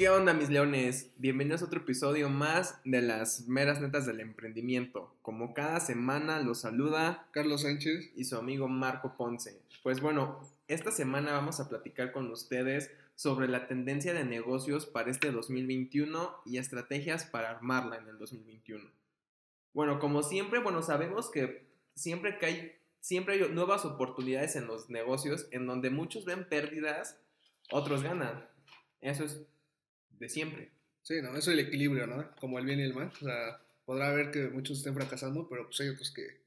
¿Qué onda mis leones? Bienvenidos a otro episodio más de las meras netas del emprendimiento. Como cada semana los saluda Carlos Sánchez y su amigo Marco Ponce. Pues bueno, esta semana vamos a platicar con ustedes sobre la tendencia de negocios para este 2021 y estrategias para armarla en el 2021. Bueno, como siempre, bueno, sabemos que siempre que hay, siempre hay nuevas oportunidades en los negocios en donde muchos ven pérdidas, otros ganan. Eso es de siempre. Sí, no, eso es el equilibrio, ¿no? Como el bien y el mal. O sea, podrá haber que muchos estén fracasando, pero pues hay otros que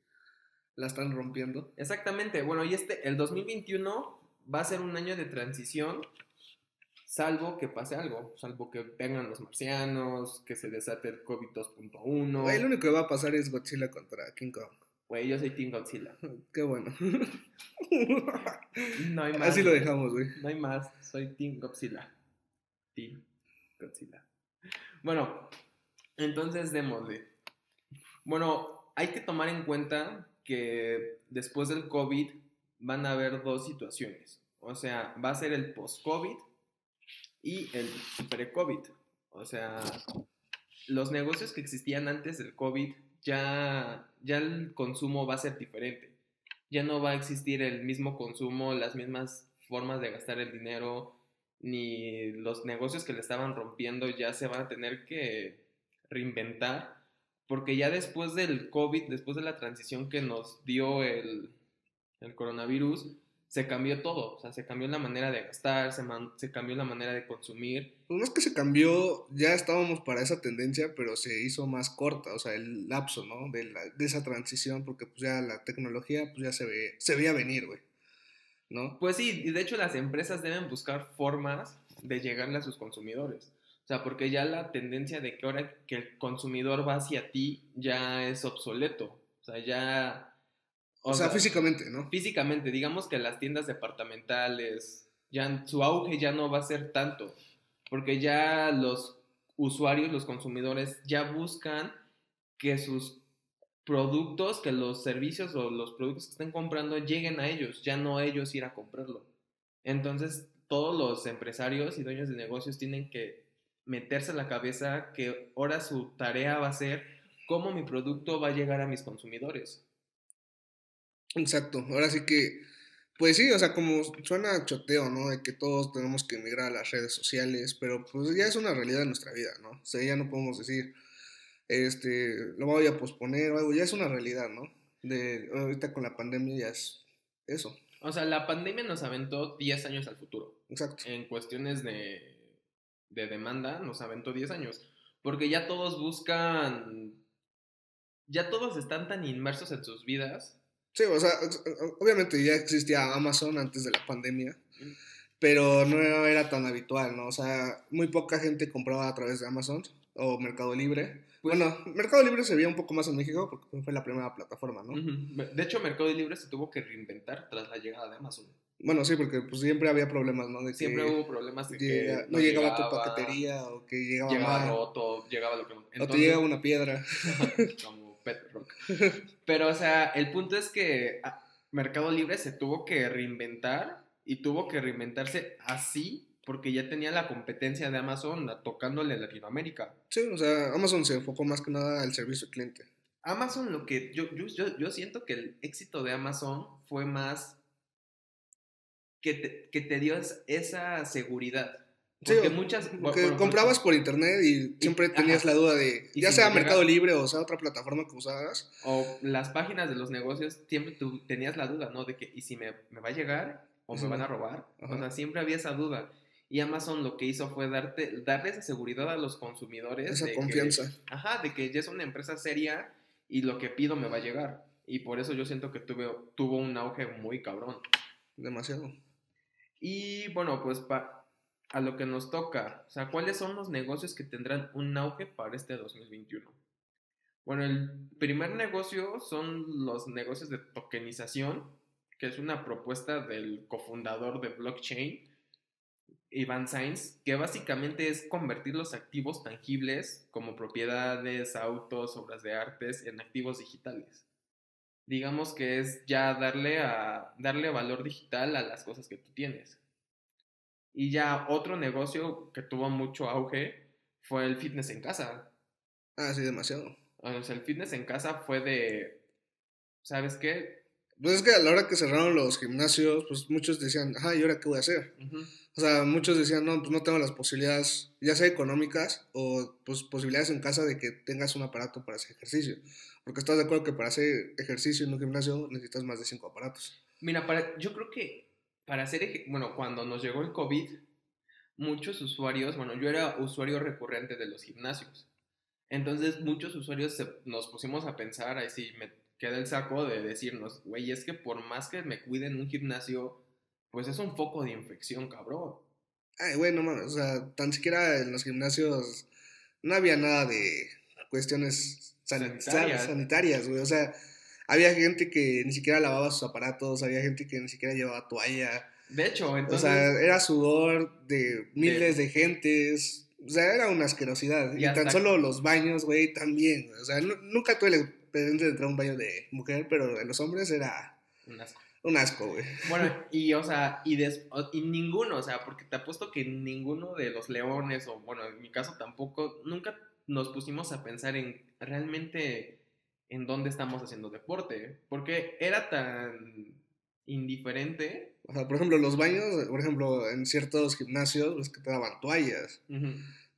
la están rompiendo. Exactamente. Bueno, y este, el 2021 va a ser un año de transición, salvo que pase algo, salvo que vengan los marcianos, que se desate el COVID 2.1. Güey, lo único que va a pasar es Godzilla contra King Kong. Güey, yo soy Team Godzilla. Qué bueno. No hay más. Así lo dejamos, güey. No hay más, soy Team Godzilla. Team Bueno, entonces démosle. Bueno, hay que tomar en cuenta que después del COVID van a haber dos situaciones. O sea, va a ser el post-COVID y el pre-COVID. O sea, los negocios que existían antes del COVID ya, ya el consumo va a ser diferente. Ya no va a existir el mismo consumo, las mismas formas de gastar el dinero, ni los negocios que le estaban rompiendo ya se van a tener que reinventar, porque ya después del COVID, después de la transición que nos dio el, el coronavirus, se cambió todo, o sea, se cambió la manera de gastar, se, man- se cambió la manera de consumir. Pues no es que se cambió, ya estábamos para esa tendencia, pero se hizo más corta, o sea, el lapso, ¿no? De, la- de esa transición, porque pues ya la tecnología pues ya se, ve, se veía venir, güey. ¿No? Pues sí, y de hecho las empresas deben buscar formas de llegarle a sus consumidores. O sea, porque ya la tendencia de que ahora que el consumidor va hacia ti ya es obsoleto. O sea, ya... O, sea, físicamente, ¿no? físicamente, digamos que las tiendas departamentales, ya su auge ya no va a ser tanto, porque ya los usuarios, los consumidores ya buscan que sus productos, que los servicios o los productos que estén comprando lleguen a ellos, ya no ellos ir a comprarlo. Entonces, todos los empresarios y dueños de negocios tienen que meterse en la cabeza que ahora su tarea va a ser cómo mi producto va a llegar a mis consumidores. Exacto, ahora sí que, pues sí, o sea, como suena choteo, ¿no? De que todos tenemos que emigrar a las redes sociales, pero pues ya es una realidad de nuestra vida, ¿no? O sea, ya no podemos decir, este, lo voy a posponer o algo, ya es una realidad, ¿no? De ahorita con la pandemia ya es eso, O sea, la pandemia nos aventó 10 años al futuro. exacto. En cuestiones de, de demanda, nos aventó 10 años. Porque ya todos buscan. Ya todos están tan inmersos en sus vidas. Sí, o sea, obviamente ya existía Amazon antes de la pandemia, pero no era tan habitual, ¿no? O sea, muy poca gente compraba a través de Amazon o Mercado Libre. Pues- Bueno, Mercado Libre se veía un poco más en México porque fue la primera plataforma, ¿no? De hecho, Mercado Libre se tuvo que reinventar tras la llegada de Amazon. Bueno, sí, porque pues siempre había problemas, ¿no? De que Siempre hubo problemas de que no, llegaba, tu paquetería o que llegaba, Llegaba mal, roto, llegaba lo que no. o te Entonces- llegaba una piedra. como Pet Rock. Pero, o sea, el punto es que ah, Mercado Libre se tuvo que reinventar y tuvo que reinventarse así porque ya tenía la competencia de Amazon tocándole a Latinoamérica. Sí, o sea, Amazon se enfocó más que nada al servicio al cliente. Amazon, lo que yo, yo, yo, yo siento que el éxito de Amazon fue más que te, que te dio es- esa seguridad. Sí, Porque o- muchas... por- Porque por- comprabas por internet y siempre tenías la duda de, ya sea Mercado Libre o sea otra plataforma que usaras, O las páginas de los negocios, siempre tú tenías la duda, ¿no? De que, ¿y si me, me va a llegar o me van a robar? Ajá. O sea, siempre había esa duda. Y Amazon lo que hizo fue darte, darle esa seguridad a los consumidores. esa de que- confianza. ajá, de que ya es una empresa seria y lo que pido me va a llegar. Y por eso yo siento que tuve, tuvo un auge muy cabrón. Demasiado. Y bueno, pues pa- a lo que nos toca, o sea, ¿cuáles son los negocios que tendrán un auge para este 2021? Bueno, el primer negocio son los negocios de tokenización, que es una propuesta del cofundador de blockchain, Ivan Sainz, que básicamente es convertir los activos tangibles como propiedades, autos, obras de artes en activos digitales. Digamos que es ya darle, a, darle valor digital a las cosas que tú tienes. Y ya otro negocio que tuvo mucho auge fue el fitness en casa. Ah, sí, demasiado. O sea, el fitness en casa fue de, ¿sabes qué? Pues es que a la hora que cerraron los gimnasios, pues muchos decían, ajá, ¿y ahora qué voy a hacer? O sea, muchos decían, no, pues no tengo las posibilidades, ya sea económicas o pues posibilidades en casa de que tengas un aparato para hacer ejercicio. Porque estás de acuerdo que para hacer ejercicio en un gimnasio necesitas más de cinco aparatos. Mira, para, yo creo que para hacer, bueno, cuando nos llegó el COVID, muchos usuarios, bueno, yo era usuario recurrente de los gimnasios. Entonces, muchos usuarios se- nos pusimos a pensar, ahí sí me queda el saco de decirnos, güey, es que por más que me cuide en un gimnasio, pues es un foco de infección, cabrón. Ay, güey, no mames, o sea, tan siquiera en los gimnasios no había nada de cuestiones san- Sanitarias. sanitarias, güey. O sea, había gente que ni siquiera lavaba sus aparatos, había gente que ni siquiera llevaba toalla. De hecho, O entonces, sea, era sudor de miles de, gentes. O sea, era una asquerosidad. Y Y, tan solo los baños, güey, también. O sea, nu- nunca tuve la experiencia de entrar a un baño de mujer, pero en los hombres era un asco. Un asco, güey. Bueno, y o sea, y, des- y ninguno, o sea, porque te apuesto que ninguno de los leones, o bueno, en mi caso tampoco, nunca nos pusimos a pensar en realmente en dónde estamos haciendo deporte, porque era tan indiferente. O sea, por ejemplo, los baños, por ejemplo, en ciertos gimnasios, es que te daban toallas.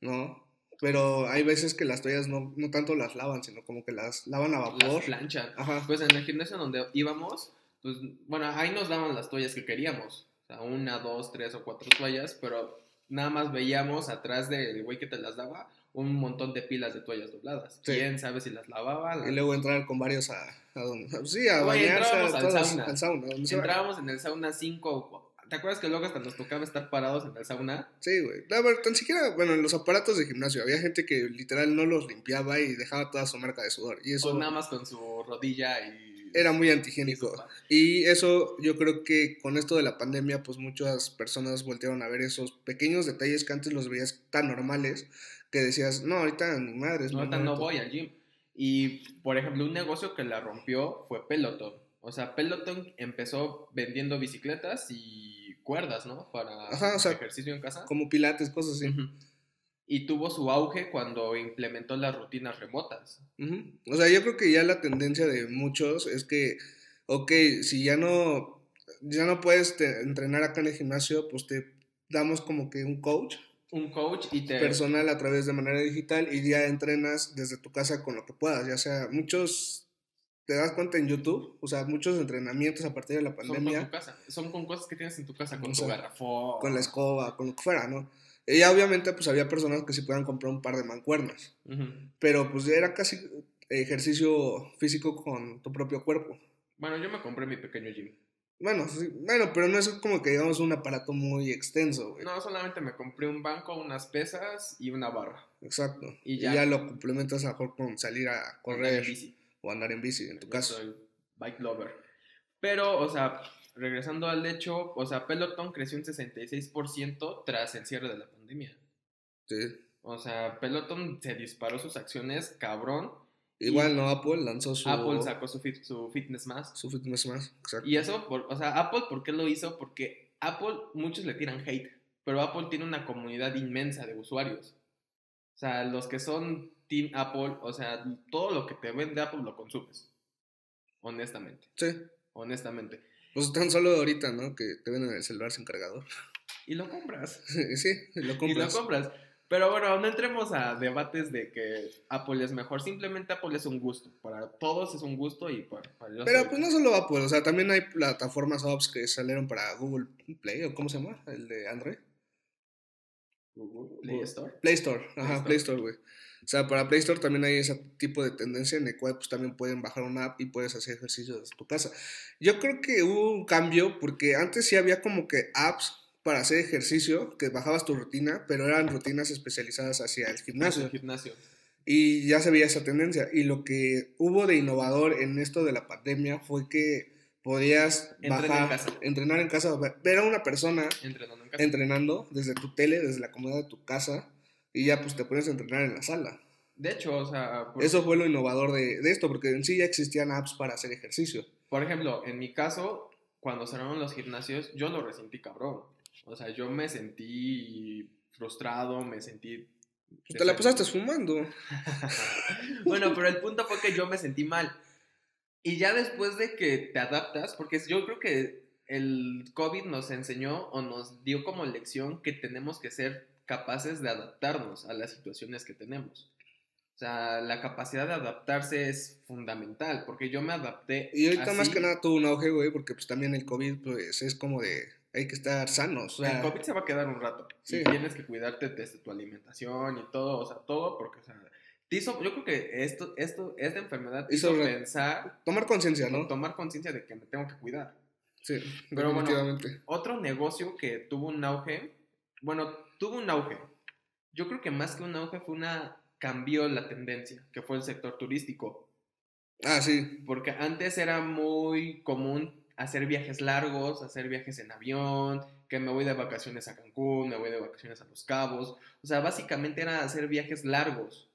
¿no? Pero hay veces que las toallas no, no tanto las lavan, sino como que las lavan a vapor. Las planchan. Ajá. Pues en el gimnasio donde íbamos, pues bueno, ahí nos daban las toallas que queríamos. O sea, una, dos, tres o cuatro toallas, pero nada más veíamos atrás del güey que te las daba un montón de pilas de toallas dobladas. Sí. ¿Quién sabe si las lavaba? Y luego entrar con varios a, a donde. Sí, a Oye, bañarse, entrábamos a al sauna. al sauna. Entrábamos en el sauna 5. ¿Te acuerdas que luego hasta nos tocaba estar parados en el sauna? Sí, güey. No, pero tan siquiera, bueno, en los aparatos de gimnasio había gente que literal no los limpiaba y dejaba toda su marca de sudor. Y eso Pues nada más con su rodilla y. era muy antihigiénico. Y eso yo creo que con esto de la pandemia, pues muchas personas voltearon a ver esos pequeños detalles que antes los veías tan normales que decías, no, ahorita ni madres. No, ahorita no momento". voy al gym. Y, por ejemplo, un negocio que la rompió fue Peloton. O sea, Peloton empezó vendiendo bicicletas y cuerdas, ¿no? Para Ajá, o sea, ejercicio en casa. Como pilates, cosas así. Y tuvo su auge cuando implementó las rutinas remotas. O sea, yo creo que ya la tendencia de muchos es que, ok, si ya no, ya no puedes te- entrenar acá en el gimnasio, pues te damos como que un coach Un coach y te... personal a través de manera digital y ya entrenas desde tu casa con lo que puedas, ya sea muchos, te das cuenta en YouTube, o sea, muchos entrenamientos a partir de la son con pandemia, tu casa. Son con cosas que tienes en tu casa, con O tu sea, garrafón. con la escoba, con lo que fuera, ¿no? Y ya obviamente pues había personas que sí puedan comprar un par de mancuernas, pero pues ya era casi ejercicio físico con tu propio cuerpo. Bueno, yo me compré mi pequeño gym. Bueno, sí, bueno, pero no es como que digamos un aparato muy extenso, güey. No, solamente me compré un banco, unas pesas y una barra. Exacto. Y Y ya. ya. lo complementas mejor con salir a Andar correr en bici. o andar en bici, en tu Yo caso. soy bike lover. Pero, o sea, regresando al hecho, o sea, Peloton creció un 66% tras el cierre de la pandemia. Sí. O sea, Peloton se disparó sus acciones, cabrón. Igual, ¿no? Apple lanzó su, Apple sacó su, fit- su Fitness Más. su Fitness Más. Exacto. Y eso, por- o sea, Apple, ¿por qué lo hizo? Porque Apple, muchos le tiran hate, pero Apple tiene una comunidad inmensa de usuarios. O sea, los que son Team Apple, o sea, todo lo que te vende Apple lo consumes. Honestamente, Sí. honestamente. Pues tan solo ahorita, ¿no? Que te venden el celular sin cargador. Y lo compras. sí, lo Y lo compras. compras. Pero bueno, no entremos a debates de que Apple es mejor. Simplemente Apple es un gusto. Para todos es un gusto y para, para Pero soy- pues no solo Apple, o sea, también hay plataformas apps que salieron para Google Play, o ¿cómo se llama? El de Android. Google Play Store. Play Store, ajá. Play Store, güey. O sea, para Play Store también hay ese tipo de tendencia en el cual pues también pueden bajar una app y puedes hacer ejercicio desde tu casa. Yo creo que hubo un cambio porque antes sí había como que apps para hacer ejercicio, que bajabas tu rutina, pero eran rutinas especializadas hacia el gimnasio. El gimnasio. Y ya se veía esa tendencia. Y lo que hubo de innovador en esto de la pandemia fue que podías Entrenar en bajar, casa. entrenar en casa, ver- a una persona Entrenando en casa. entrenando desde tu tele, desde la comodidad de tu casa, y ya pues te pones a entrenar en la sala. De hecho, o sea, por, Eso fue lo innovador de, de esto, porque en sí ya existían apps para hacer ejercicio. por ejemplo, en mi caso, cuando cerraron los gimnasios, yo lo resentí cabrón. O sea, yo me sentí frustrado, me sentí... Te la pasaste fumando. bueno, pero el punto fue que yo me sentí mal. Y ya después de que te adaptas, porque yo creo que el COVID nos enseñó o nos dio como lección que tenemos que ser capaces de adaptarnos a las situaciones que tenemos. O sea, la capacidad de adaptarse es fundamental, porque yo me adapté. Y ahorita más que nada tuvo un auge, güey, porque pues también el COVID pues es como de, hay que estar sanos. O sea, el COVID se va a quedar un rato. Sí. Y tienes que cuidarte desde tu alimentación y todo, o sea, todo, porque, o sea, hizo, yo creo que esto, esto, esta enfermedad hizo, hizo pensar. Tomar conciencia, ¿no? Tomar conciencia de que me tengo que cuidar. Sí, pero bueno, otro negocio que tuvo un auge, bueno, tuvo un auge. Yo creo que más que un auge fue una cambió la tendencia, que fue el sector turístico. Ah, sí. Porque antes era muy común hacer viajes largos, hacer viajes en avión, que me voy de vacaciones a Cancún, me voy de vacaciones a Los Cabos. O sea, básicamente era hacer viajes largos,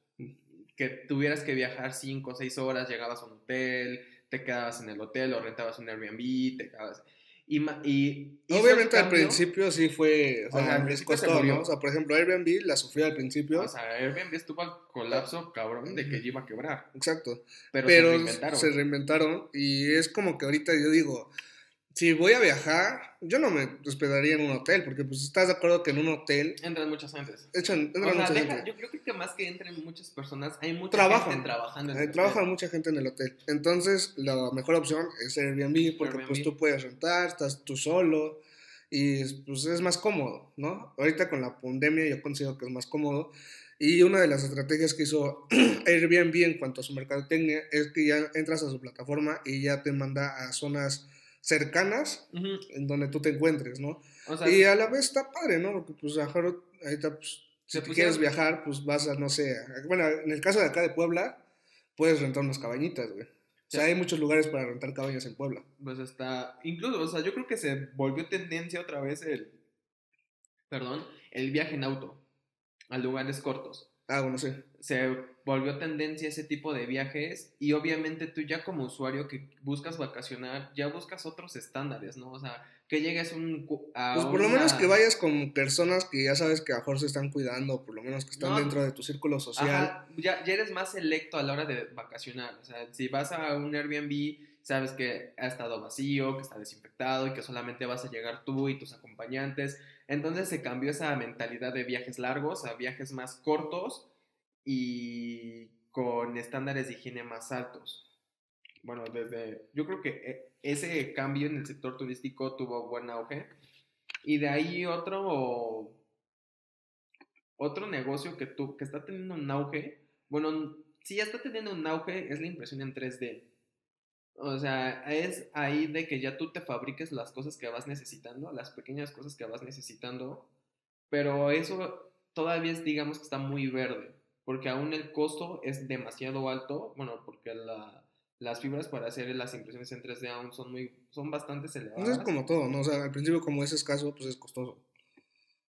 que tuvieras que viajar 5 o 6 horas, llegabas a un hotel, te quedabas en el hotel o rentabas un Airbnb, te quedabas... Y, y Obviamente al principio sí fue, o sea, costó, ¿no? O sea, por ejemplo, Airbnb la sufrió al principio. O sea, Airbnb estuvo al colapso, cabrón, de que iba a quebrar. Exacto. Pero, se, reinventaron. se reinventaron. Y es como que ahorita yo digo, si voy a viajar, yo no me hospedaría en un hotel, porque pues estás de acuerdo que en un hotel... Entran muchas gentes. Echan, entran o sea, Yo creo que más que entren muchas personas, hay mucha gente trabajando en el Trabaja mucha gente en el hotel. Entonces, la mejor opción es Airbnb, porque pues tú puedes rentar, estás tú solo, y pues es más cómodo, ¿no? Ahorita con la pandemia yo considero que es más cómodo. Y una de las estrategias que hizo Airbnb en cuanto a su mercadotecnia es que ya entras a su plataforma y ya te manda a zonas cercanas en donde tú te encuentres, ¿no? y a la vez está padre, ¿no? Porque pues a mejor ahorita pues, si quieres viajar, pues vas a, no sé, bueno, en el caso de acá de Puebla, puedes rentar unas cabañitas, güey. O sea, hay muchos lugares para rentar cabañas en Puebla. Pues está, incluso, o sea, yo creo que se volvió tendencia otra vez el, perdón, el viaje en auto a lugares cortos. Ah, bueno, sí. Se volvió tendencia ese tipo de viajes y obviamente tú ya como usuario que buscas vacacionar, ya buscas otros estándares, ¿no? O sea, que llegues un, a Pues por lo menos que vayas con personas que ya sabes que a mejor se están cuidando, por lo menos que están dentro de tu círculo social. ya, ya eres más selecto a la hora de vacacionar, o sea, si vas a un Airbnb, sabes que ha estado vacío, que está desinfectado y que solamente vas a llegar tú y tus acompañantes. Entonces se cambió esa mentalidad de viajes largos a viajes más cortos y con estándares de higiene más altos. Bueno, desde yo creo que eh, ese cambio en el sector turístico tuvo buen auge y de ahí otro otro negocio que tu, que está teniendo un auge, bueno, si ya está teniendo un auge es la impresión en 3D. O sea, es ahí de que ya tú te fabriques las cosas que vas necesitando, las pequeñas cosas que vas necesitando, pero eso todavía es, digamos que está muy verde, porque aún el costo es demasiado alto, bueno, porque las fibras para hacer las impresiones en 3D aún son muy, son bastante elevadas. es como todo, ¿no? O sea, al principio como es escaso, pues es costoso.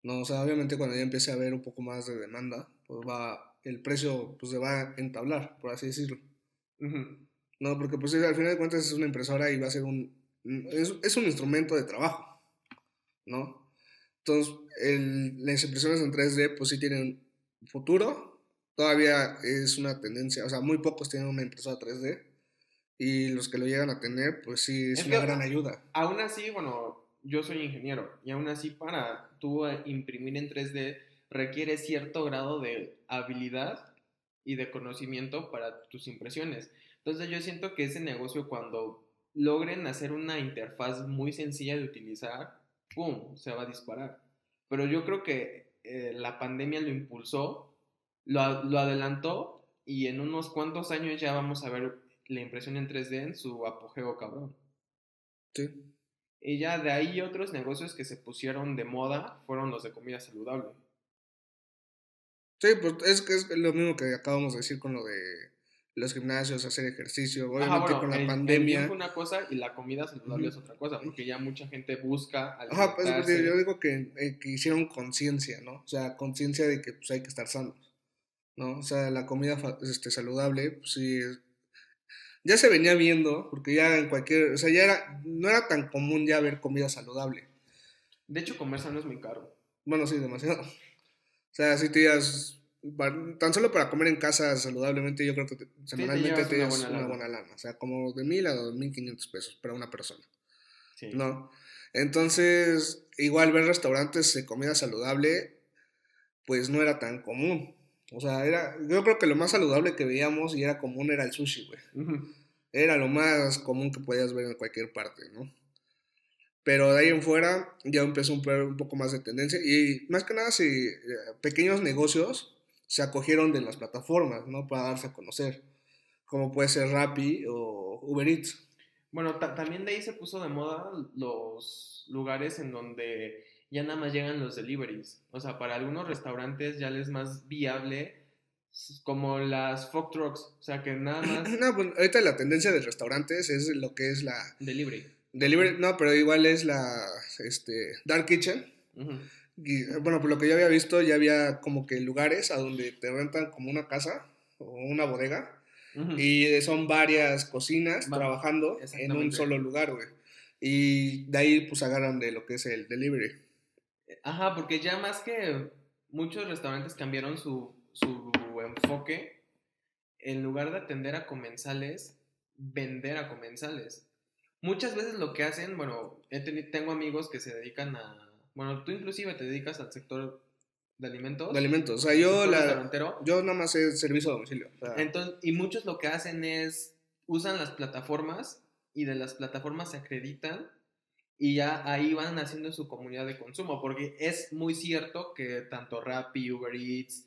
No, o sea, obviamente cuando ya empiece a haber un poco más de demanda, pues va, el precio pues se va a entablar, por así decirlo. No, porque pues al final de cuentas es una impresora y va a ser un... Es, un instrumento de trabajo, ¿no? Entonces, las impresoras en 3D pues sí tienen futuro. Todavía es una tendencia, o sea, muy pocos tienen una impresora 3D. Y los que lo llegan a tener, pues sí, es, una gran ayuda. Aún así, bueno, yo soy ingeniero y aún así para tú imprimir en 3D requiere cierto grado de habilidad y de conocimiento para tus impresiones. Entonces yo siento que ese negocio cuando logren hacer una interfaz muy sencilla de utilizar, ¡pum!, se va a disparar. Pero yo creo que eh, la pandemia lo impulsó, lo, lo adelantó y en unos cuantos años ya vamos a ver la impresión en 3D en su apogeo cabrón. Sí. Y ya de ahí otros negocios que se pusieron de moda fueron los de comida saludable. Sí, pues es, es lo mismo que acabamos de decir con lo de los gimnasios, hacer ejercicio, obviamente con la pandemia. es una cosa y la comida saludable es otra cosa, porque ya mucha gente busca Ajá, pues yo digo que, eh, que hicieron conciencia, ¿no? O sea, conciencia de que pues, hay que estar sanos, ¿no? O sea, la comida este, saludable, pues sí, ya se venía viendo, porque ya en cualquier, o sea, ya era, no era tan común ya ver comida saludable. De hecho, comer sano es muy caro. Bueno, sí, demasiado. O sea, si te ibas, tan solo para comer en casa saludablemente, yo creo que te- semanalmente llevas te una buena una buena lana. O sea, como de mil a dos mil quinientos pesos para una persona. Sí. ¿no? Entonces, igual ver restaurantes de comida saludable, pues no era tan común. O sea, era, yo creo que lo más saludable que veíamos y era común era el sushi, güey. Ujú. Era lo más común que podías ver en cualquier parte, ¿no? Pero de ahí en fuera ya empezó un, un poco más de tendencia y más que nada si eh, pequeños negocios se acogieron de las plataformas, ¿no? Para darse a conocer, como puede ser Rappi o Uber Eats. Bueno, ta- también de ahí se puso de moda los lugares en donde ya nada más llegan los deliveries. O sea, para algunos restaurantes ya les es más viable, como las food trucks. O sea, que nada más No, pues ahorita la tendencia de restaurantes es lo que es la delivery. delivery, no, pero igual es la este, dark kitchen. Y, bueno, por lo que yo había visto, ya había como que lugares a donde te rentan como una casa o una bodega y son varias cocinas Va- trabajando en un solo lugar, güey. Y de ahí pues agarran de lo que es el delivery. Ajá, porque ya más que muchos restaurantes cambiaron su, su enfoque, en lugar de atender a comensales, vender a comensales. Muchas veces lo que hacen, bueno, tengo amigos que se dedican a, bueno, tú inclusive te dedicas al sector de alimentos. De alimentos. O sea, yo, la, yo nada más sé servicio a domicilio. o sea, Entonces, y muchos lo que hacen es, usan las plataformas y de las plataformas se acreditan y ya ahí van haciendo su comunidad de consumo, porque es muy cierto que tanto Rappi, Uber Eats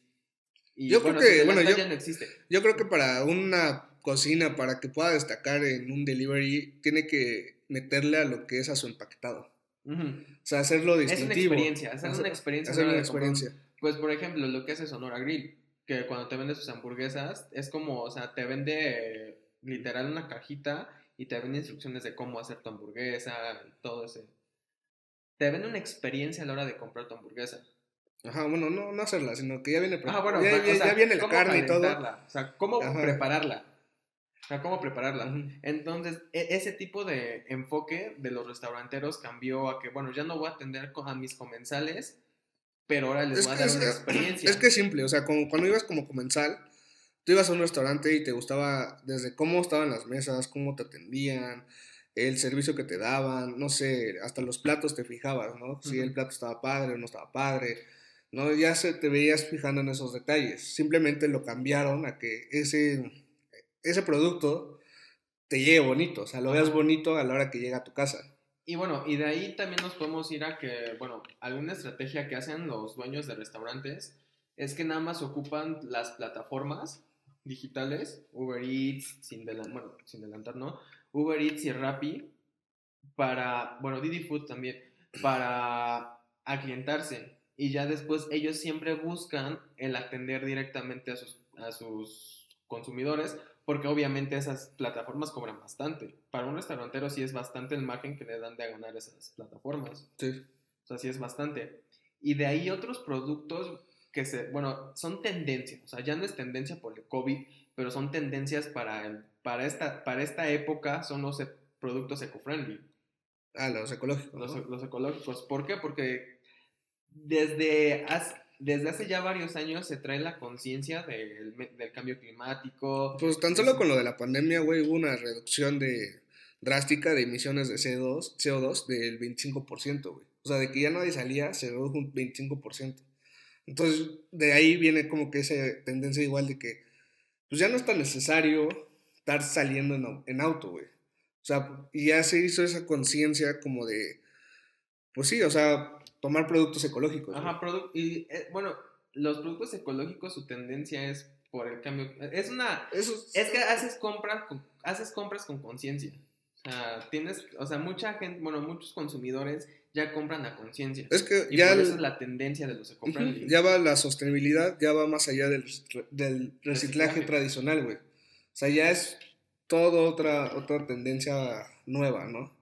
y Yo creo que- Sin bueno, Delantal yo- ya no existe. Yo creo que para una cocina, para que pueda destacar en un delivery, tiene que meterle a lo que es a su empaquetado. O sea, hacerlo Es distintivo. una experiencia, hacer Hacer- una experiencia. Hacer una experiencia. Pues, por ejemplo, lo que hace Sonora Grill, que cuando te vende sus hamburguesas, es como, o sea, te vende eh, literal una cajita y te vende instrucciones de cómo hacer tu hamburguesa todo ese. Te vende una experiencia a la hora de comprar tu hamburguesa. Ajá, bueno, no, no hacerla, sino que ya viene, pre- Ah, bueno, ya, o sea, ya viene la carne y todo. O sea, cómo Ajá. prepararla. O sea, cómo prepararla. Ujú. Entonces, e- ese tipo de enfoque de los restauranteros cambió a que, bueno, ya no voy a atender a mis comensales, pero ahora les Es voy a dar una experiencia. es que es simple, o sea, como cuando ibas como comensal, tú ibas a un restaurante y te gustaba desde cómo estaban las mesas, cómo te atendían, el servicio que te daban, no sé, hasta los platos te fijabas, ¿no? Si Ujú. el plato estaba padre o no estaba padre, ¿no? Ya se te veías fijando en esos detalles. Simplemente lo cambiaron a que ese, ese producto te llegue bonito, o sea, lo veas bonito a la hora que llega a tu casa. Y bueno, y de ahí también nos podemos ir a que, bueno, alguna estrategia que hacen los dueños de restaurantes es que nada más ocupan las plataformas digitales, Uber Eats, sin delantar, bueno, sin delantar, ¿no? Uber Eats y Rappi para, bueno, Didi Food también, para aclientarse. Y ya después ellos siempre buscan el atender directamente a sus, a sus consumidores, porque obviamente esas plataformas cobran bastante. Para un restaurantero sí es bastante el margen que le dan de ganar esas plataformas. Sí. O sea, sí es bastante. Y de ahí otros productos que se, bueno, son tendencias. O sea, ya no es tendencia por el COVID, pero son tendencias para, el- para, esta, para esta época, son los e- productos eco-friendly, Ah, los ecológicos. los, ¿no? los ecológicos. ¿Por qué? Porque desde hace, desde hace ya varios años se trae la conciencia del, del cambio climático. Pues tan solo con lo de la pandemia, güey, hubo una reducción de drástica de emisiones de CO2, CO2 del 25%, güey. O sea, de que ya nadie salía, se redujo un 25%. Entonces, de ahí viene como que esa tendencia igual de que, pues ya no es tan necesario estar saliendo en, en auto, güey. O sea, y ya se hizo esa conciencia como de, pues sí, o sea, tomar productos ecológicos. Ajá, produ- y eh, bueno, los productos ecológicos, su tendencia es por el cambio. Es una. Eso Es que haces compras con, haces compras con conciencia. O sea, tienes, o sea, mucha gente, bueno, muchos consumidores ya compran a conciencia. es que Y ya... por eso es la tendencia de los Ujú, eco-friendly. Ya va la sostenibilidad, ya va más allá del, del reciclaje, Reciclaje. tradicional, güey. O sea, ya es todo otra, otra tendencia nueva, ¿no?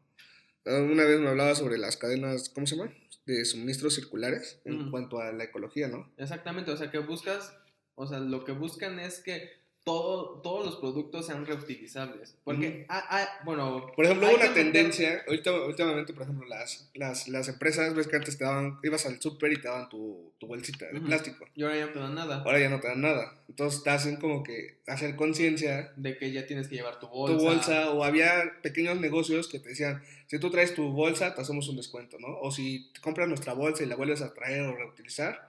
Una vez me hablaba sobre las cadenas, ¿cómo se llama? De suministros circulares en Ujú. cuanto a la ecología, ¿no? Exactamente, o sea, que buscas, o sea, lo que buscan es que todo, todos los productos sean reutilizables. Porque, ah, ah, bueno... Por ejemplo, hubo una tendencia, ahorita, últimamente, por ejemplo, las, las, las empresas, ves que antes te daban, ibas al súper y te daban tu, tu bolsita de Ujú. plástico. Y ahora ya no te dan nada. Ahora ya no te dan nada. Entonces te hacen como que hacer conciencia De que ya tienes que llevar tu bolsa. tu bolsa o había pequeños negocios que te decían, si tú traes tu bolsa, te hacemos un descuento, ¿no? O si compras nuestra bolsa y la vuelves a traer o reutilizar,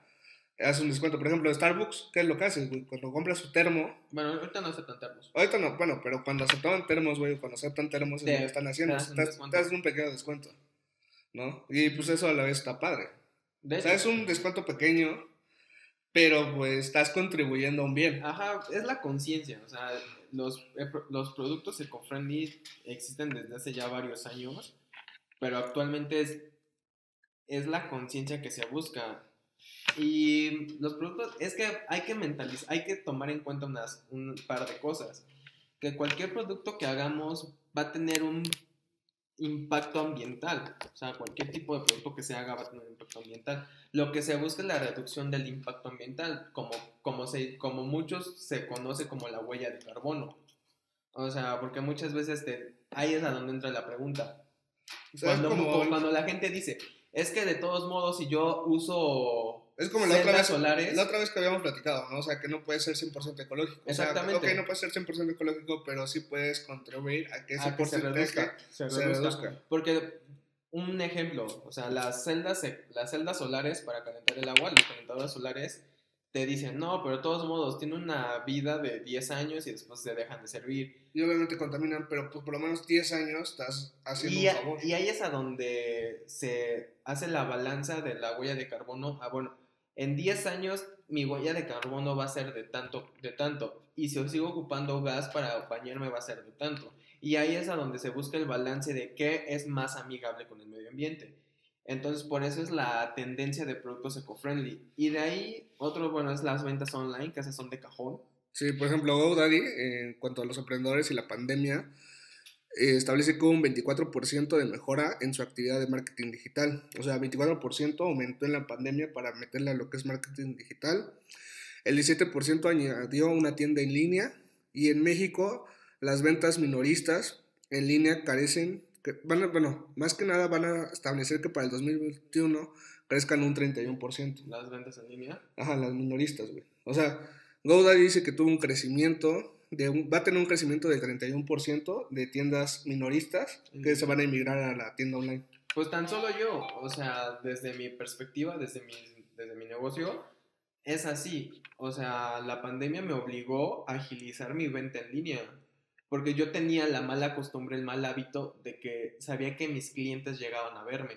haces un descuento. Por ejemplo, Starbucks, ¿qué es lo que haces, güey? Cuando compras su termo, Bueno, ahorita no aceptan termos. ahorita no, bueno, pero cuando aceptaban termos, güey, cuando aceptan termos, es lo que están haciendo, te hacen te, te hacen un pequeño descuento, ¿no? Y pues eso a la vez está padre. De O sea, hecho, es un descuento pequeño, pero pues estás contribuyendo a un bien. Ajá, es la conciencia. O sea, los, eh, los productos eco-friendly existen desde hace ya varios años, pero actualmente es, es la conciencia que se busca. Y los productos, es que hay que mentalizar, hay que tomar en cuenta unas, un par de cosas. Que cualquier producto que hagamos va a tener un impacto ambiental. O sea, cualquier tipo de producto que se haga va a tener un impacto ambiental. Lo que se busca es la reducción del impacto ambiental, como, como, se, como muchos se conoce como la huella de carbono. O sea, porque muchas veces te, ahí es a donde entra la pregunta. Cuando, cuando la gente dice, es que de todos modos, si yo uso es como la otra, vez, solares, la otra vez que habíamos platicado, ¿no? O sea, que no puede ser 100% ecológico. O sea, Exactamente. ok, no puede ser 100% ecológico, pero sí puedes contribuir a que ese a que se porcentaje reduzca, se se reduzca. reduzca. Porque un ejemplo, o sea, las celdas, se- las celdas solares para calentar el agua, los calentadores solares, te dicen, no, pero de todos modos tiene una vida de 10 años y después se dejan de servir. Y obviamente contaminan, pero pues por lo menos 10 años estás haciendo Y, un a- favor. y ahí es a donde se hace la balanza de la huella de carbono. Ah, bueno, en 10 años mi huella de carbono va a ser de tanto, de tanto. Y si sigo ocupando gas para bañarme va a ser de tanto. Y ahí es a donde se busca el balance de qué es más amigable con el medio ambiente. Entonces, por eso es la tendencia de productos eco-friendly. Y de ahí, otro, bueno, es las ventas online, que esas son de cajón. Sí, por ejemplo, GoDaddy, en cuanto a los emprendedores y la pandemia, establece que hubo un 24% de mejora en su actividad de marketing digital. O sea, 24% aumentó en la pandemia para meterle a lo que es marketing digital. El 17% añadió una tienda en línea. Y en México, las ventas minoristas en línea carecen, van a- bueno, más que nada van a establecer que para el 2021 crezcan un 31%. Las ventas en línea. Ajá, las minoristas, güey. O sea, GoDaddy dice que tuvo un crecimiento, de un- va a tener un crecimiento del 31% de tiendas minoristas que se van a emigrar a la tienda online. Pues tan solo yo, o sea, desde mi perspectiva, desde mi, desde mi negocio, es así. O sea, la pandemia me obligó a agilizar mi venta en línea. Porque yo tenía la mala costumbre, el mal hábito de que sabía que mis clientes llegaban a verme.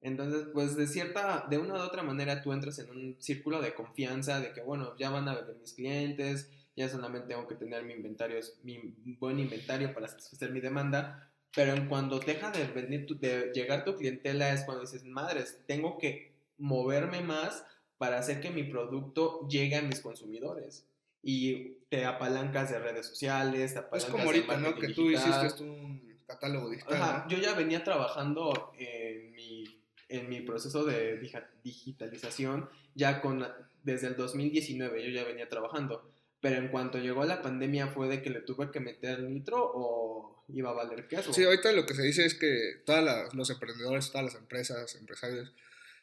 Entonces, pues de cierta, de una u otra manera tú entras en un círculo de confianza de que, bueno, ya van a venir mis clientes, ya solamente tengo que tener mi inventario, mi buen inventario para satisfacer mi demanda, pero en cuando deja de venir tu- de llegar tu clientela es cuando dices, madres, tengo que moverme más para hacer que mi producto llegue a mis consumidores. Y te apalancas de redes sociales, te Es apalancas como de ahorita, ¿no? Que tú digital. hiciste un catálogo digital, Ajá, ¿no? yo ya venía trabajando en mi, en mi proceso de digitalización ya con desde el 2019 yo ya venía trabajando, pero en cuanto llegó la pandemia fue de que le tuve que meter nitro o iba a valer queso. Sí, ahorita lo que se dice es que todos los emprendedores, todas las empresas, empresarios,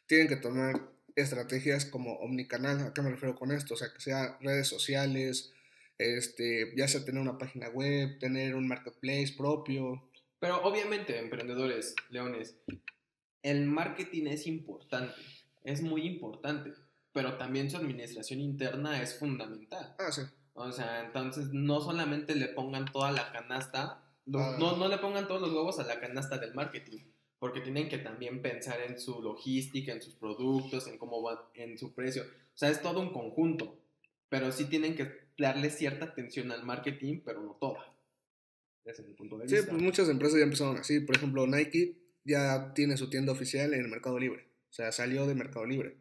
tienen que tomar estrategias como omnicanal. ¿A qué me refiero con esto? O sea, que sea redes sociales, este, ya sea tener una página web, tener un marketplace propio. Pero obviamente, emprendedores, leones, el marketing es importante, es muy importante, pero también su administración interna es fundamental. Ah, sí. O sea, entonces no solamente le pongan toda la canasta, lo- Ah. no, no le pongan todos los huevos a la canasta del marketing, porque tienen que también pensar en su logística, en sus productos, en cómo va, en su precio. O sea, es todo un conjunto, pero sí tienen que darle cierta atención al marketing, pero no toda. Desde mi punto de Sí, vista. pues muchas empresas ya empezaron así. Por ejemplo, Nike ya tiene su tienda oficial en Mercado Libre. O sea, salió de Mercado Libre.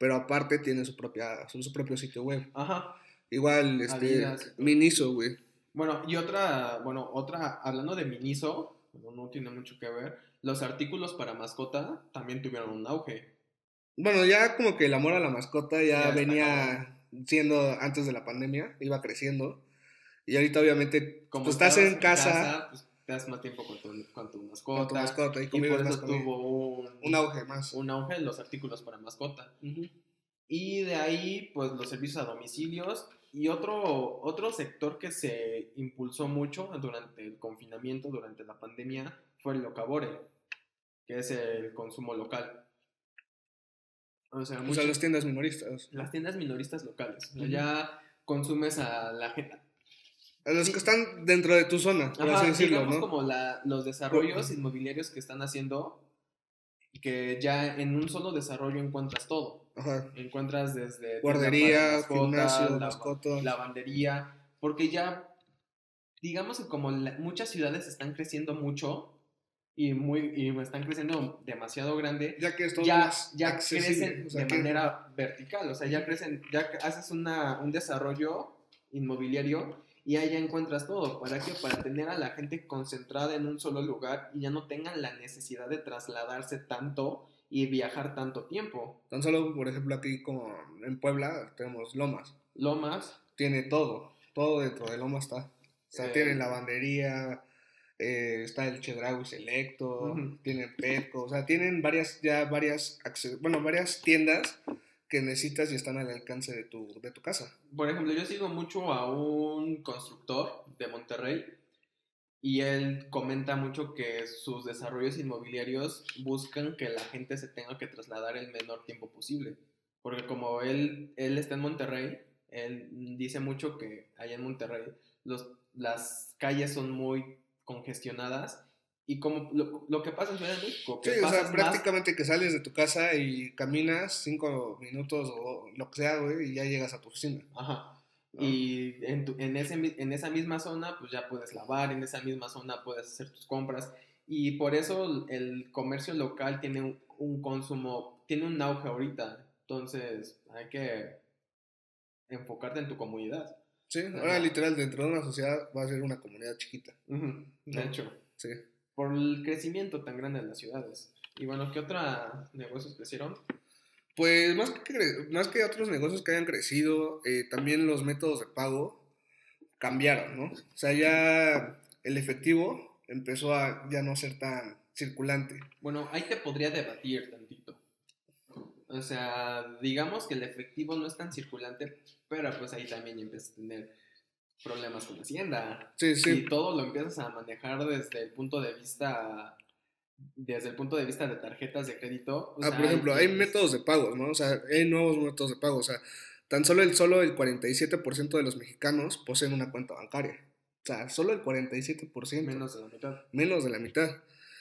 Pero aparte tiene su, propia, su, su propio sitio web. Ajá. Igual, este, Adidas. Miniso, güey. Bueno, y otra, bueno, otra, hablando de Miniso, no, no tiene mucho que ver, los artículos para mascota también tuvieron un auge. Bueno, ya como que el amor a la mascota ya, venía siendo antes de la pandemia, iba creciendo. Y ahorita obviamente, como pues, estás en casa, pues, te das más tiempo con tu, con tu mascota. Con tu mascota y, por eso tuvo un, un, auge más. Un auge en los artículos para mascota. Y de ahí, pues los servicios a domicilios. Y otro, otro sector que se impulsó mucho durante el confinamiento, durante la pandemia, fue el locabore, que es el consumo local. O sea, las tiendas minoristas. Las tiendas minoristas locales. ya consumes a la gente. A los que están dentro de tu zona, por así decirlo, ¿no? como la, los desarrollos inmobiliarios que están haciendo, que ya en un solo desarrollo encuentras todo. Ajá. Encuentras desde... Guardería, gimnasio, mascota. Lavandería, porque ya, digamos que como muchas ciudades están creciendo mucho, y muy y están creciendo demasiado grande, ya que esto ya, ya crecen de manera vertical, o sea, ya crecen, ya haces una, un desarrollo inmobiliario y ahí ya encuentras todo. ¿Para qué? Para tener a la gente concentrada en un solo lugar y ya no tengan la necesidad de trasladarse tanto y viajar tanto tiempo. Tan solo, por ejemplo, aquí como en Puebla tenemos Lomas. Lomas. Tiene todo, todo dentro de Lomas está. O sea, tiene eh, lavandería, eh, está el Chedraui Selecto, tienen Petco, o sea, tienen varias, ya varias, bueno, varias tiendas que necesitas y están al alcance de tu, de tu casa. Por ejemplo, yo sigo mucho a un constructor de Monterrey y él comenta mucho que sus desarrollos inmobiliarios buscan que la gente se tenga que trasladar el menor tiempo posible. Porque como él, él está en Monterrey, él dice mucho que allá en Monterrey los, las calles son muy congestionadas y como lo, que pasa en Ciudad de México. Que sí, o sea, prácticamente que sales de tu casa y caminas cinco minutos o lo que sea, güey, y ya llegas a tu oficina. Ajá. Y en, en, ese, en esa misma zona, pues ya puedes lavar, en esa misma zona puedes hacer tus compras. Y por eso el comercio local tiene un, un consumo, tiene un auge ahorita. Entonces, hay que enfocarte en tu comunidad. Sí, ahora literal, dentro de una sociedad va a ser una comunidad chiquita. De hecho. Sí. Por el crecimiento tan grande de las ciudades. Y bueno, ¿qué otros negocios crecieron? Pues más que, más que otros negocios que hayan crecido, eh, también los métodos de pago cambiaron, ¿no? O sea, ya el efectivo empezó a ya no ser tan circulante. Bueno, ahí te podría debatir tantito. O sea, digamos que el efectivo no es tan circulante, pero pues ahí también empiezas a tener problemas con Hacienda. Sí, sí. Y todo lo empiezas a manejar desde el punto de vista desde el punto de vista de tarjetas de crédito. ah, por ejemplo, hay, métodos de pago, ¿no? O sea, hay nuevos métodos de pago. O sea, tan solo el, solo el 47% de los mexicanos poseen una cuenta bancaria. O sea, solo el 47%. Menos de la mitad. Menos de la mitad.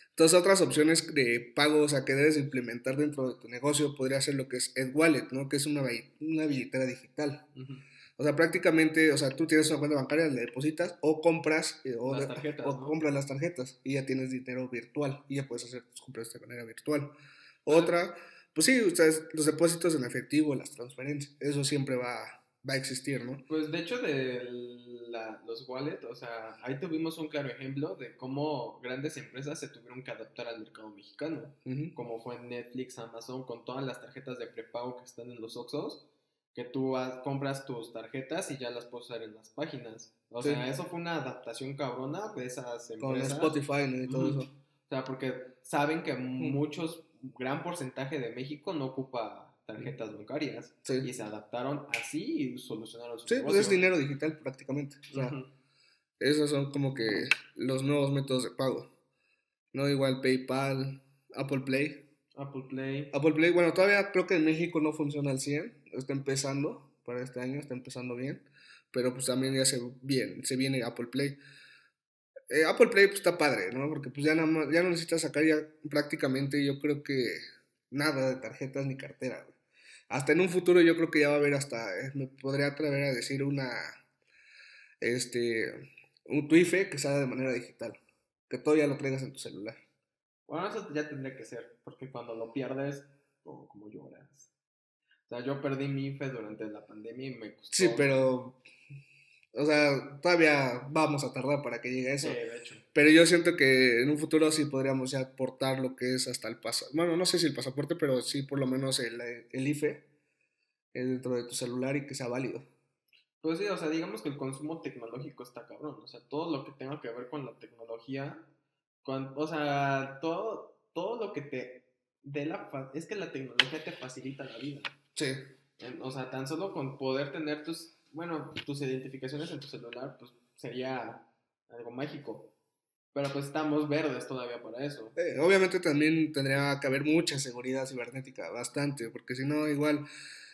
Entonces, otras opciones de pago, o sea, que debes implementar dentro de tu negocio podría ser lo que es EdWallet, ¿no? Que es una, una billetera digital. O sea, prácticamente, o sea, tú tienes una cuenta bancaria, le depositas o compras eh, o, compras las tarjetas y ya tienes dinero virtual y ya puedes hacer tus compras de manera virtual. Otra, pues sí, ustedes, los depósitos en efectivo, las transferencias, eso siempre va, va a existir, ¿no? Pues de hecho de los wallets, o sea, ahí tuvimos un claro ejemplo de cómo grandes empresas se tuvieron que adaptar al mercado mexicano, como fue Netflix, Amazon, con todas las tarjetas de prepago que están en los Oxxos, que tú compras tus tarjetas y ya las puedes usar en las páginas. O sea, eso fue una adaptación cabrona de esas empresas. Con Spotify y todo eso. O sea, porque saben que muchos, gran porcentaje de México no ocupa tarjetas bancarias y se adaptaron así y solucionaron su Sí, pues es dinero digital prácticamente. Esos son como que los nuevos métodos de pago. No igual PayPal, Apple Play. Apple Play. Apple Play, bueno, todavía creo que en México no funciona al 100, está empezando para este año, está empezando bien, pero pues también ya se, bien, se viene Apple Play. Eh, Apple Play pues está padre, ¿no? Porque pues ya, nada ya no necesitas sacar ya prácticamente yo creo que nada de tarjetas ni cartera, hasta en un futuro yo creo que ya va a haber hasta, eh, me podría atrever a decir una, este, un Twife que salga de manera digital, que todo ya lo traigas en tu celular. Bueno, eso ya tendría que ser, porque cuando lo pierdes, como, como lloras. O sea, yo perdí mi IFE durante la pandemia y me costó. Sí, pero o sea, todavía vamos a tardar para que llegue eso. Sí, de hecho. Pero yo siento que en un futuro sí podríamos ya aportar lo que es hasta el pasaporte. Bueno, no sé si el pasaporte, pero sí por lo menos el, el IFE dentro de tu celular y que sea válido. Pues sí, o sea, digamos que el consumo tecnológico está cabrón. O sea, todo lo que tenga que ver con la tecnología, con, o sea, todo, todo lo que te dé la... Es que la tecnología te facilita la vida. Sí. O sea, tan solo con poder tener tus, bueno, tus identificaciones en tu celular, pues sería algo mágico. Pero pues estamos verdes todavía para eso. Eh, obviamente también tendría que haber mucha seguridad cibernética, bastante, porque si no, igual.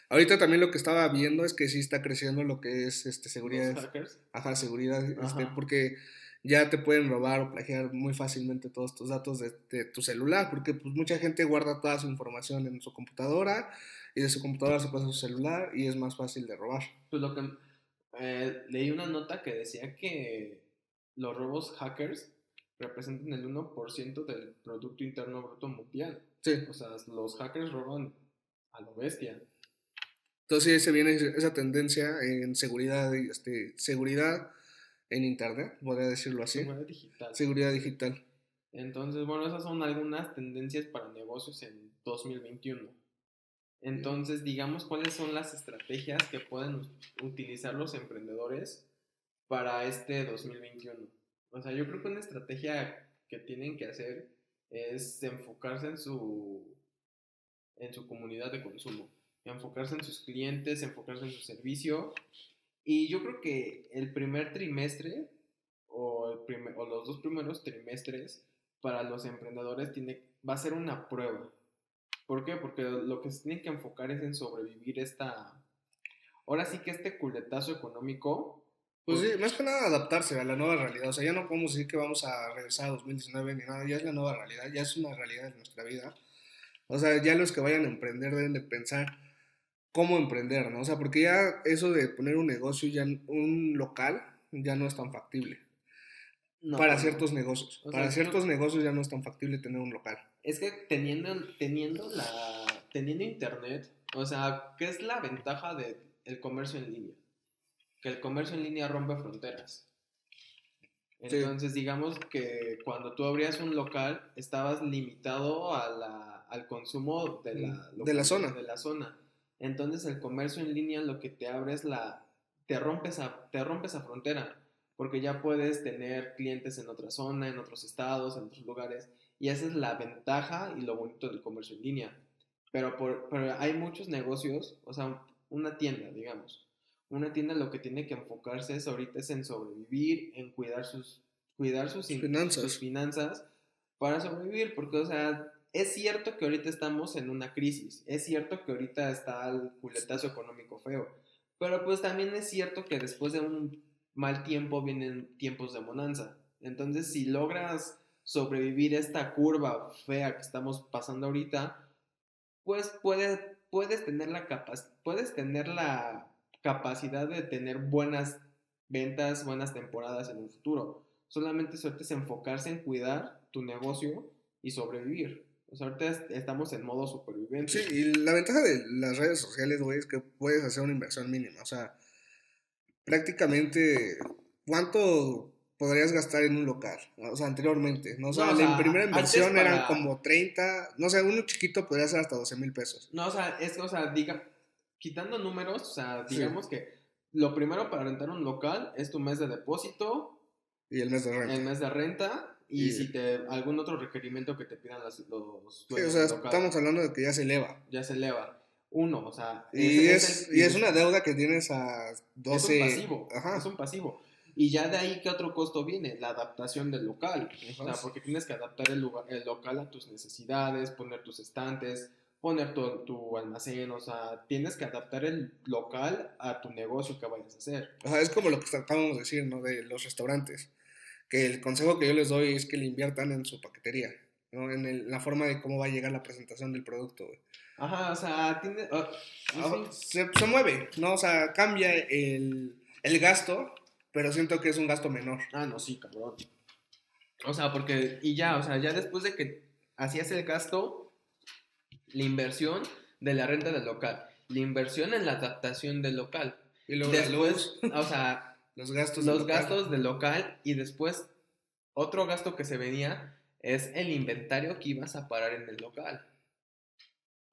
Ahorita también lo que estaba viendo es que sí está creciendo lo que es este, seguridad. Los hackers. Ajá, seguridad, este, Ajá. porque ya te pueden robar o plagiar muy fácilmente todos tus datos de, de tu celular, porque pues mucha gente guarda toda su información en su computadora y de su computadora se pasa a su celular y es más fácil de robar. Pues lo que eh, leí una nota que decía que los robos hackers representan el 1% del Producto Interno Bruto Mundial. Sí, O sea, los hackers roban a lo bestia. entonces sí, se viene esa tendencia en seguridad, este, seguridad en internet, podría decirlo así, Seguridad digital. seguridad digital. Entonces, bueno, esas son algunas tendencias para negocios en 2021. Entonces, digamos cuáles son las estrategias que pueden utilizar los emprendedores para este 2021. O sea, yo creo que una estrategia que tienen que hacer es enfocarse en su en su comunidad de consumo, enfocarse en sus clientes, enfocarse en su servicio. Y yo creo que el primer trimestre o, el primer- o los dos primeros trimestres para los emprendedores tiene, va a ser una prueba. ¿Por qué? Porque lo que se tienen que enfocar es en sobrevivir esta... Ahora sí que este culetazo económico... Pues sí, más que nada adaptarse a la nueva realidad. O sea, ya no podemos decir que vamos a regresar a 2019 ni nada. Ya es la nueva realidad, ya es una realidad de nuestra vida. O sea, ya los que vayan a emprender deben de pensar cómo emprender, ¿no? O sea, porque ya eso de poner un negocio, ya un local, ya no es tan factible. No, para no. ciertos negocios. O sea, para ciertos negocios ya no es tan factible tener un local. Es que teniendo, teniendo, la, teniendo internet, o sea, ¿qué es la ventaja del comercio en línea? Que el comercio en línea rompe fronteras. Sí. Entonces, digamos que cuando tú abrías un local, estabas limitado a la, al consumo de la, Mm, De la zona. De la zona. Entonces, el comercio en línea lo que te abre es la... Te rompe esa, te rompe esa frontera, porque ya puedes tener clientes en otra zona, en otros estados, en otros lugares, y esa es la ventaja y lo bonito del comercio en línea. Pero, por, pero hay muchos negocios, o sea, una tienda, digamos. Una tienda lo que tiene que enfocarse es ahorita es en sobrevivir, en cuidar sus, cuidar sus, in- Finanzas. sus finanzas para sobrevivir, porque, o sea, es cierto que ahorita estamos en una crisis, es cierto que ahorita está el culetazo económico feo, pero pues también es cierto que después de un mal tiempo vienen tiempos de bonanza. Entonces, si logras sobrevivir esta curva fea que estamos pasando ahorita, pues puedes, puedes tener la puedes tener la capacidad de tener buenas ventas, buenas temporadas en un futuro. Solamente suerte es enfocarse en cuidar tu negocio y sobrevivir. Sea, ahorita es- estamos en modo supervivencia. Sí, y la ventaja de las redes sociales, güey, es que puedes hacer una inversión mínima. O sea, prácticamente, ¿cuánto podrías gastar en un local? O sea, anteriormente, ¿no? O sea, No, o la sea, primera inversión eran como 30, no sé, uno chiquito podría ser hasta 12 mil pesos. No, o sea, es o sea, diga, quitando números, o sea, Sí. digamos que lo primero para rentar un local es tu mes de depósito, Y el mes de renta. el mes de renta y Y- si te algún otro requerimiento que te pidan las- los Sí, o sea, estamos hablando de que ya se eleva. ya se eleva. Uno, o sea, Y ese es, el- y es una deuda que tienes a 12... es un pasivo, Ajá. es un pasivo. Y ya de ahí, ¿qué otro costo viene? La adaptación del local. O sea, porque tienes que adaptar el, lugar, el local a tus necesidades, poner tus estantes, poner tu, tu almacén, o sea, tienes que adaptar el local a tu negocio que vayas a hacer. O sea, es como lo que tratábamos de decir, ¿no? De los restaurantes. Que el consejo que yo les doy es que le inviertan en su paquetería, ¿no? En el- la forma de cómo va a llegar la presentación del producto, güey. Ajá, o sea, tiene... ah, sí, Ah, sí. Se, se mueve, ¿no? O sea, cambia el, el gasto, pero siento que es un gasto menor. Ah, no, sí, cabrón. O sea, porque, y ya, o sea, ya después de que hacías el gasto, la inversión de la renta del local, la inversión en la adaptación del local. Y luego la Después, luz, o sea, los gastos. del los local. gastos del local y después otro gasto que se venía es el inventario que ibas a parar en el local.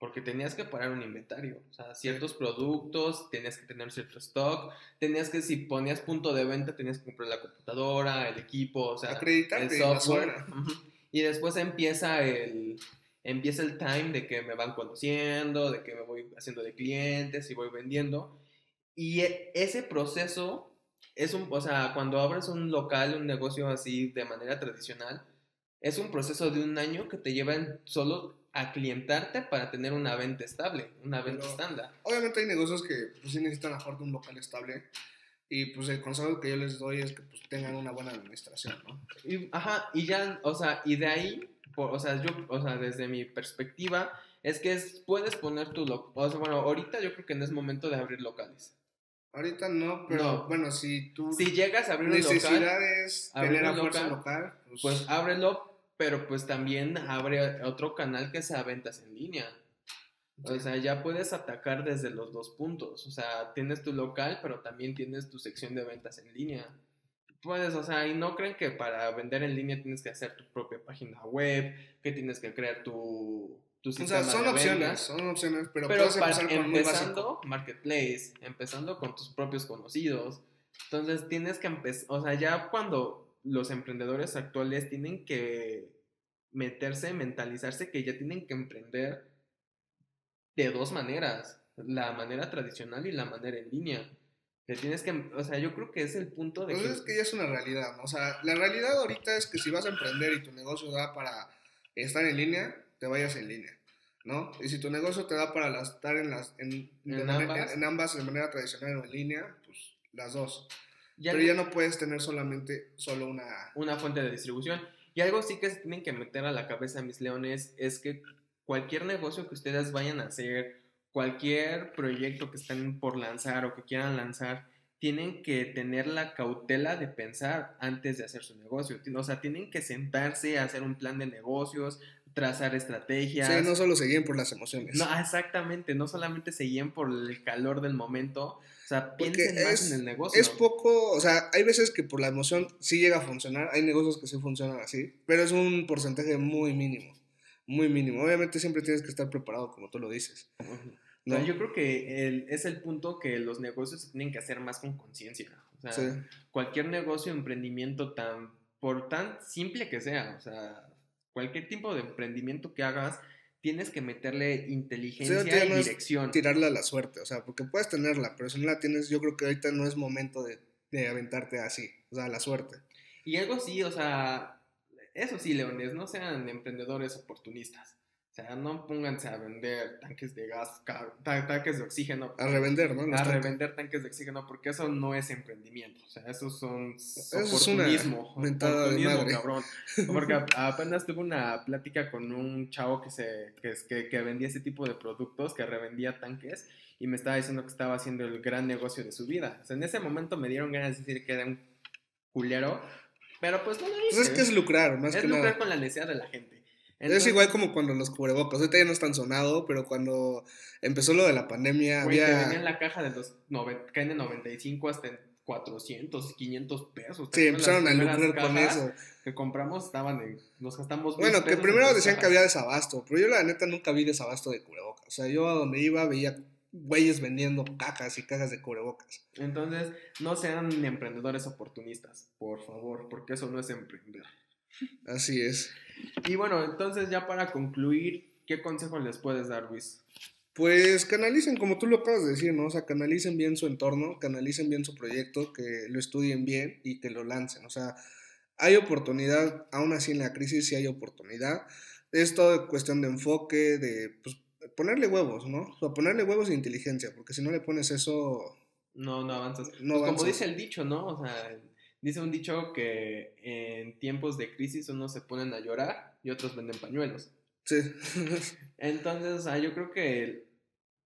Porque tenías que parar un inventario, o sea, ciertos productos, tenías que tener cierto stock, tenías que, si ponías punto de venta, tenías que comprar la computadora, el equipo, o sea, el software. Y después empieza el, empieza el time de que me van conociendo, de que me voy haciendo de clientes y voy vendiendo. Y e, ese proceso es un, o sea, cuando abres un local, un negocio así de manera tradicional, es un proceso de un año que te lleva solo a clientarte para tener una venta estable, una venta estándar. Obviamente hay negocios que pues, sí necesitan aparte un local estable y pues el consejo que yo les doy es que pues tengan una buena administración, ¿no? Y, ajá, y ya, o sea, y de ahí, o sea, yo, o sea, desde mi perspectiva, es que puedes poner tu local, o sea, bueno, ahorita yo creo que no es momento de abrir locales. Ahorita no, pero bueno, si tú... Si llegas a abrir un local... Necesidades, tener a fuerza local, pues, pues ábrelo, pero pues también abre otro canal que sea ventas en línea. O sea, ya puedes atacar desde los dos puntos. O sea, tienes tu local, pero también tienes tu sección de ventas en línea. Puedes, o sea, y no creen que para vender en línea tienes que hacer tu propia página web, que tienes que crear tu, tu sistema O sea, son opciones, son opciones, pero, pero puedes empezar con empezando marketplace, empezando con tus propios conocidos. Entonces tienes que empezar, o sea, ya cuando los emprendedores actuales tienen que meterse, mentalizarse que ya tienen que emprender de dos maneras, la manera tradicional y la manera en línea. Que tienes que, o sea, yo creo que es el punto de... Pues que... es que ya es una realidad, ¿no? O sea, la realidad ahorita es que si vas a emprender y tu negocio da para estar en línea, te vayas en línea, ¿no? Y si tu negocio te da para estar en las en, ambas? en, ambas de manera tradicional o en línea, pues las dos. Pero ya no puedes tener solamente solo una... Una fuente de distribución. Y algo sí que se tienen que meter a la cabeza, mis leones, es que cualquier negocio que ustedes vayan a hacer, cualquier proyecto que estén por lanzar o que quieran lanzar, tienen que tener la cautela de pensar antes de hacer su negocio. O sea, tienen que sentarse a hacer un plan de negocios, trazar estrategias. Sí, no solo se guíen por las emociones. No, exactamente, no solamente se guíen por el calor del momento, o sea, piensen más en el negocio. Es poco, o sea, hay veces que por la emoción sí llega a funcionar, hay negocios que sí funcionan así, pero es un porcentaje muy mínimo, muy mínimo. Obviamente siempre tienes que estar preparado, como tú lo dices. ¿no? yo creo que es el punto que los negocios se tienen que hacer más con conciencia. O sea, cualquier negocio, emprendimiento tan, por tan simple que sea, o sea, cualquier tipo de emprendimiento que hagas, tienes que meterle inteligencia y dirección. tirarla a la suerte, o sea, porque puedes tenerla, pero si no la tienes, yo creo que ahorita no es momento de, de aventarte así, o sea, a la suerte. Y algo sí, o sea, eso sí, leones, no sean emprendedores oportunistas. O sea, no pónganse a vender tanques de gas, tanques de oxígeno. A revender, ¿no? a revender tanques de oxígeno, porque eso no es emprendimiento. O sea, eso son oportunismo. Es una cabrón. Porque apenas tuve una plática con un chavo que, se, que, que vendía ese tipo de productos, que revendía tanques, y me estaba diciendo que estaba haciendo el gran negocio de su vida. O sea, en ese momento me dieron ganas de decir que era un culero, pero pues no lo hice. Pues es que es lucrar, más es lucrar con la necesidad de la gente es igual como cuando los cubrebocas, ahorita ya no están sonado, pero cuando empezó lo de la pandemia había... Venía en la caja de los caen de 95 hasta en 400, 500 pesos. Sí, empezaron a lucrar con eso. Que compramos estaban en, nos gastamos Bueno, que primero decían que había desabasto, pero yo la neta nunca vi desabasto de cubrebocas. O sea, yo a donde iba veía güeyes vendiendo cajas y cajas de cubrebocas. Entonces, no sean emprendedores oportunistas, por favor, porque eso no es emprender. Así es. Y bueno, entonces ya para concluir, ¿qué consejo les puedes dar, Luis? Pues canalicen, como tú lo acabas de decir, ¿no? O sea, canalicen bien su entorno, canalicen bien su proyecto, que lo estudien bien y que lo lancen. O sea, hay oportunidad, aún así en la crisis sí hay oportunidad. Es todo cuestión de enfoque, de pues, ponerle huevos, ¿no? O sea, ponerle huevos e inteligencia, porque si no le pones eso... No, no avanzas. No pues Como dice el dicho, ¿no? O sea, Dice un dicho que en tiempos de crisis unos se ponen a llorar y otros venden pañuelos. Sí. Entonces, o sea, yo creo que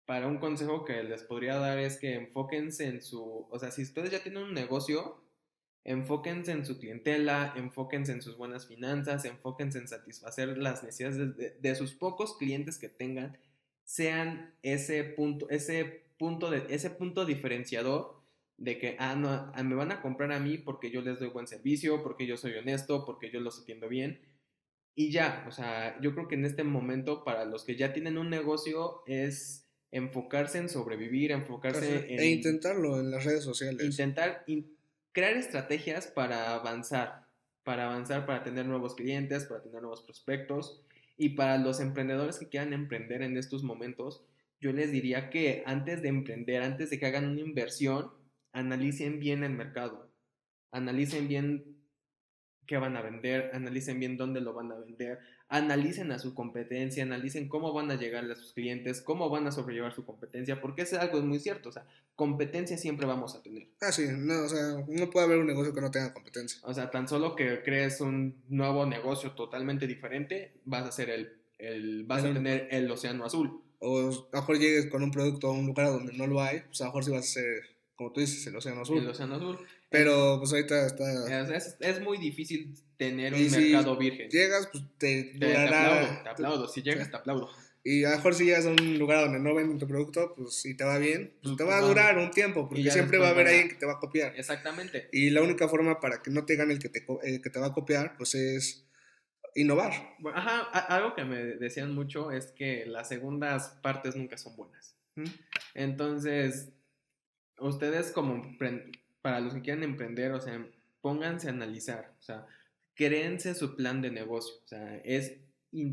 para un consejo que les podría dar es que enfóquense en su, o sea, si ustedes ya tienen un negocio, enfóquense en su clientela, enfóquense en sus buenas finanzas, enfóquense en satisfacer las necesidades de, de sus pocos clientes que tengan, sean ese punto, ese punto de, ese punto diferenciador de que, ah, no, ah, me van a comprar a mí porque yo les doy buen servicio, porque yo soy honesto, porque yo los atiendo bien. y ya, o sea, yo creo que en este momento para los que ya tienen un negocio es enfocarse en sobrevivir, enfocarse en... E intentarlo en las redes sociales. Intentar crear estrategias para avanzar, para avanzar, para tener nuevos clientes, para tener nuevos prospectos. Y para los emprendedores que quieran emprender en estos momentos, yo les diría que antes de emprender, antes de que hagan una inversión, analicen bien el mercado, analicen bien qué van a vender, analicen bien dónde lo van a vender, analicen a su competencia, analicen cómo van a llegar a sus clientes, cómo van a sobrellevar su competencia, porque es algo muy cierto, o sea, competencia siempre vamos a tener. Ah, sí, no, o sea, no puede haber un negocio que no tenga competencia. O sea, tan solo que crees un nuevo negocio totalmente diferente, vas a ser el, el vas a tener el océano azul. O a lo mejor llegues con un producto a un lugar donde no lo hay, pues a lo mejor sí vas a ser, como tú dices, el océano azul. El océano azul. Pero pues ahorita está... Es, es, muy difícil tener un mercado virgen. llegas, pues te, te, aplaudo, te aplaudo. Si llegas, te aplaudo. Y a lo mejor si llegas a un lugar donde no venden tu producto, pues si te va bien, pues, te va a durar un tiempo, porque siempre va a haber alguien que te va a copiar. Exactamente. Y la única forma para que no te gane el que te, que te va a copiar, pues es innovar. Ajá, algo que me decían mucho es que las segundas partes nunca son buenas. Entonces, ustedes como para los que quieran emprender, o sea, pónganse a analizar, o sea, créense su plan de negocio, o sea, es,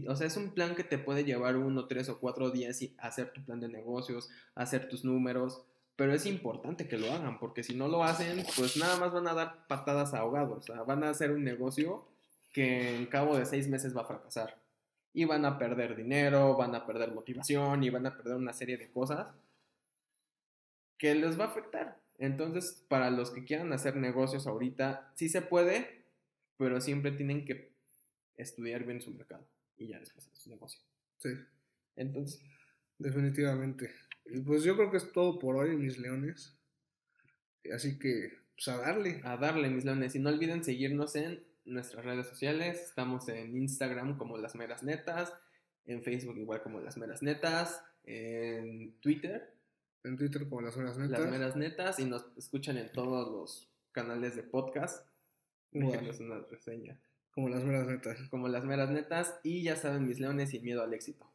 o sea, es un plan que te puede llevar uno, tres o cuatro días y hacer tu plan de negocios, hacer tus números, pero es importante que lo hagan, porque si no lo hacen, pues nada más van a dar patadas ahogados, o sea, van a hacer un negocio que en cabo de seis meses va a fracasar. Y van a perder dinero, van a perder motivación y van a perder una serie de cosas que les va a afectar. Entonces, para los que quieran hacer negocios ahorita, sí se puede, pero siempre tienen que estudiar bien su mercado y ya después hacer su negocio. Sí. Entonces. Definitivamente. Y pues yo creo que es todo por hoy, mis leones. Así que, pues a darle. A darle, mis leones. Y no olviden seguirnos en nuestras redes sociales. Estamos en Instagram como Las Meras Netas, en Facebook igual como Las Meras Netas, en Twitter en Twitter como Las Meras Netas. Las Meras Netas y nos escuchan en todos los canales de podcast. Déjenos una reseña. Como Las Meras Netas. Como Las Meras Netas y ya saben mis leones sin miedo al éxito.